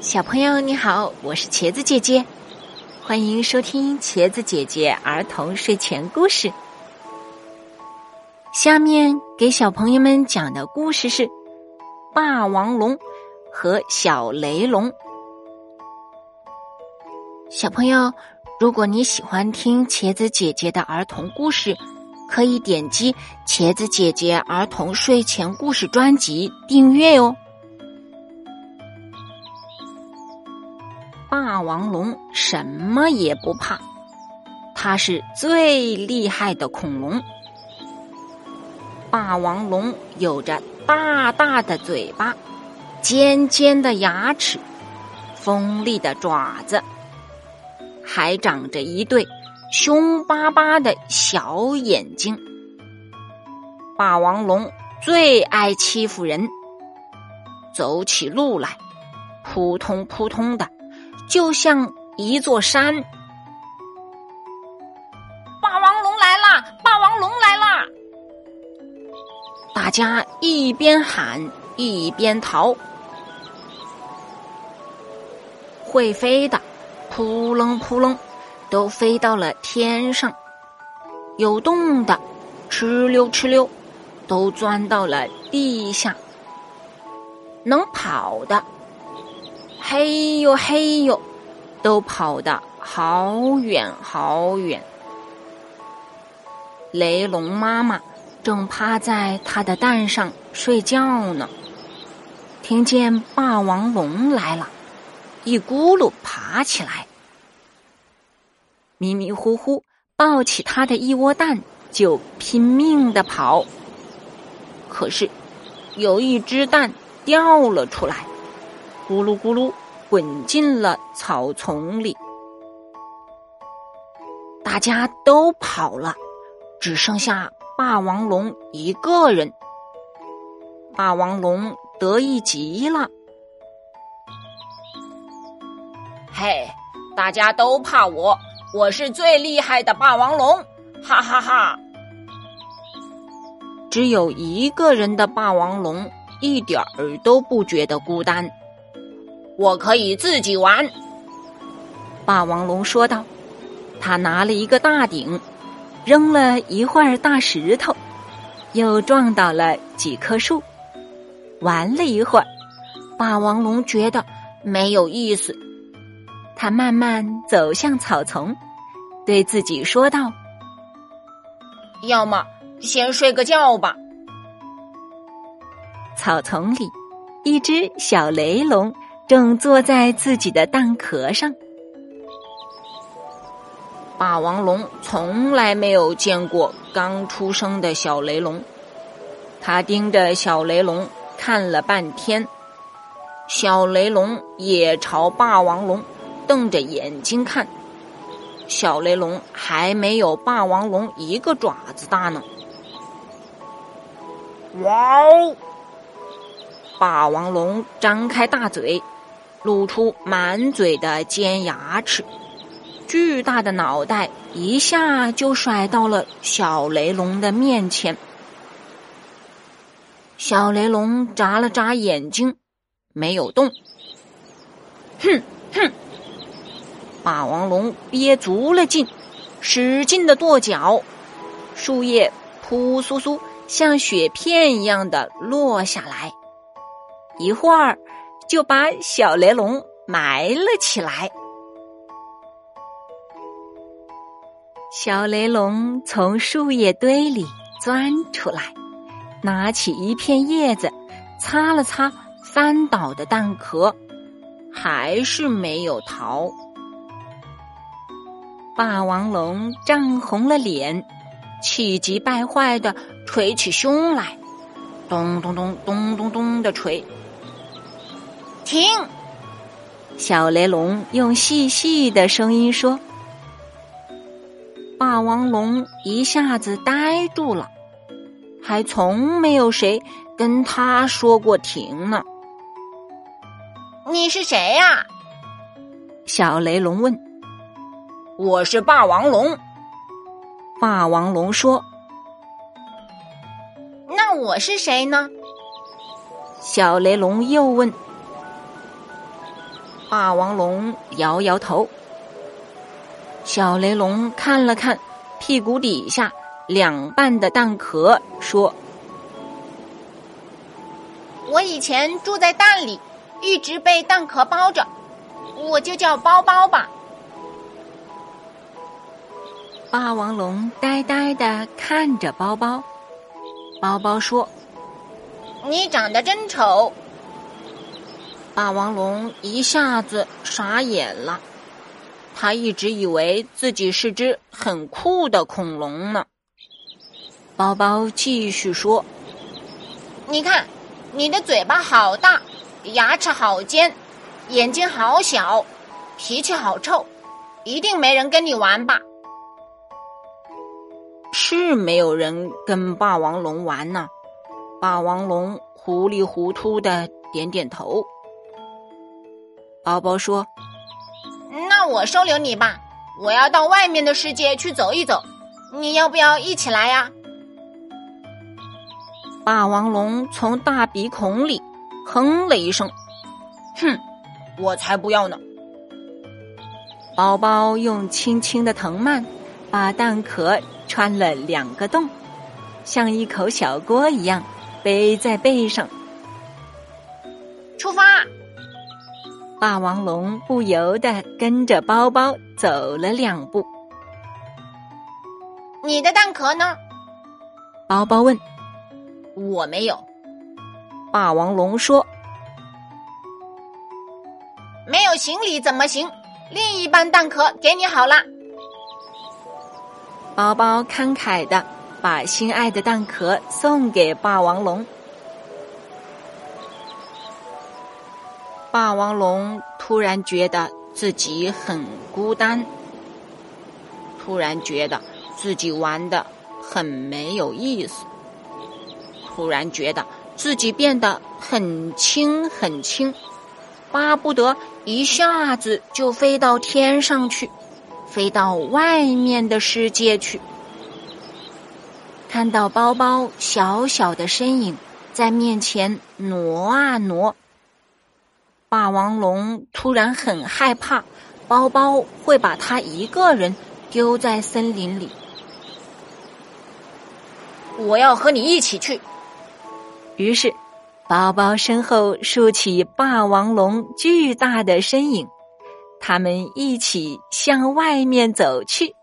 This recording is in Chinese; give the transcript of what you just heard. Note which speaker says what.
Speaker 1: 小朋友你好，我是茄子姐姐，欢迎收听茄子姐姐儿童睡前故事。下面给小朋友们讲的故事是《霸王龙和小雷龙》。小朋友，如果你喜欢听茄子姐姐的儿童故事，可以点击茄子姐姐儿童睡前故事专辑订阅哦。霸王龙什么也不怕，它是最厉害的恐龙。霸王龙有着大大的嘴巴、尖尖的牙齿、锋利的爪子，还长着一对凶巴巴的小眼睛。霸王龙最爱欺负人，走起路来扑通扑通的。就像一座山，
Speaker 2: 霸王龙来啦！霸王龙来啦！
Speaker 1: 大家一边喊一边逃。会飞的，扑棱扑棱，都飞到了天上；有洞的，哧溜哧溜，都钻到了地下。能跑的。嘿呦嘿呦，都跑得好远好远。雷龙妈妈正趴在它的蛋上睡觉呢，听见霸王龙来了，一咕噜爬起来，迷迷糊糊抱起它的一窝蛋就拼命的跑。可是有一只蛋掉了出来。咕噜咕噜，滚进了草丛里。大家都跑了，只剩下霸王龙一个人。霸王龙得意极了。
Speaker 2: 嘿，大家都怕我，我是最厉害的霸王龙！哈哈哈！
Speaker 1: 只有一个人的霸王龙一点儿都不觉得孤单。
Speaker 2: 我可以自己玩，
Speaker 1: 霸王龙说道。他拿了一个大鼎，扔了一会儿大石头，又撞倒了几棵树。玩了一会儿，霸王龙觉得没有意思，他慢慢走向草丛，对自己说道：“
Speaker 2: 要么先睡个觉吧。”
Speaker 1: 草丛里，一只小雷龙。正坐在自己的蛋壳上，霸王龙从来没有见过刚出生的小雷龙，他盯着小雷龙看了半天，小雷龙也朝霸王龙瞪着眼睛看，小雷龙还没有霸王龙一个爪子大呢。
Speaker 2: 哇哦！
Speaker 1: 霸王龙张开大嘴。露出满嘴的尖牙齿，巨大的脑袋一下就甩到了小雷龙的面前。小雷龙眨了眨眼睛，没有动。哼哼！霸王龙憋足了劲，使劲的跺脚，树叶扑簌簌像雪片一样的落下来。一会儿。就把小雷龙埋了起来。小雷龙从树叶堆里钻出来，拿起一片叶子，擦了擦翻倒的蛋壳，还是没有逃。霸王龙涨红了脸，气急败坏的捶起胸来，咚咚咚咚咚咚的捶。
Speaker 2: 停！
Speaker 1: 小雷龙用细细的声音说：“霸王龙一下子呆住了，还从没有谁跟他说过停呢。”“
Speaker 2: 你是谁呀？”
Speaker 1: 小雷龙问。
Speaker 2: “我是霸王龙。”
Speaker 1: 霸王龙说。
Speaker 2: “那我是谁呢？”
Speaker 1: 小雷龙又问。霸王龙摇摇头。小雷龙看了看屁股底下两半的蛋壳，说：“
Speaker 3: 我以前住在蛋里，一直被蛋壳包着，我就叫包包吧。”
Speaker 1: 霸王龙呆呆的看着包包，包包说：“
Speaker 3: 你长得真丑。”
Speaker 1: 霸王龙一下子傻眼了，他一直以为自己是只很酷的恐龙呢。包包继续说：“
Speaker 3: 你看，你的嘴巴好大，牙齿好尖，眼睛好小，脾气好臭，一定没人跟你玩吧？”
Speaker 1: 是没有人跟霸王龙玩呢。霸王龙糊里糊涂的点点头。包包说：“
Speaker 3: 那我收留你吧，我要到外面的世界去走一走，你要不要一起来呀？”
Speaker 1: 霸王龙从大鼻孔里哼了一声：“
Speaker 2: 哼，我才不要呢！”
Speaker 1: 宝宝用轻轻的藤蔓把蛋壳穿了两个洞，像一口小锅一样背在背上。霸王龙不由得跟着包包走了两步。
Speaker 3: 你的蛋壳呢？
Speaker 1: 包包问。
Speaker 2: 我没有。
Speaker 1: 霸王龙说：“
Speaker 3: 没有行李怎么行？另一半蛋壳给你好了。”
Speaker 1: 包包慷慨的把心爱的蛋壳送给霸王龙。霸王龙突然觉得自己很孤单，突然觉得自己玩的很没有意思，突然觉得自己变得很轻很轻，巴不得一下子就飞到天上去，飞到外面的世界去。看到包包小小的身影在面前挪啊挪。霸王龙突然很害怕，包包会把他一个人丢在森林里。
Speaker 2: 我要和你一起去。
Speaker 1: 于是，包包身后竖起霸王龙巨大的身影，他们一起向外面走去。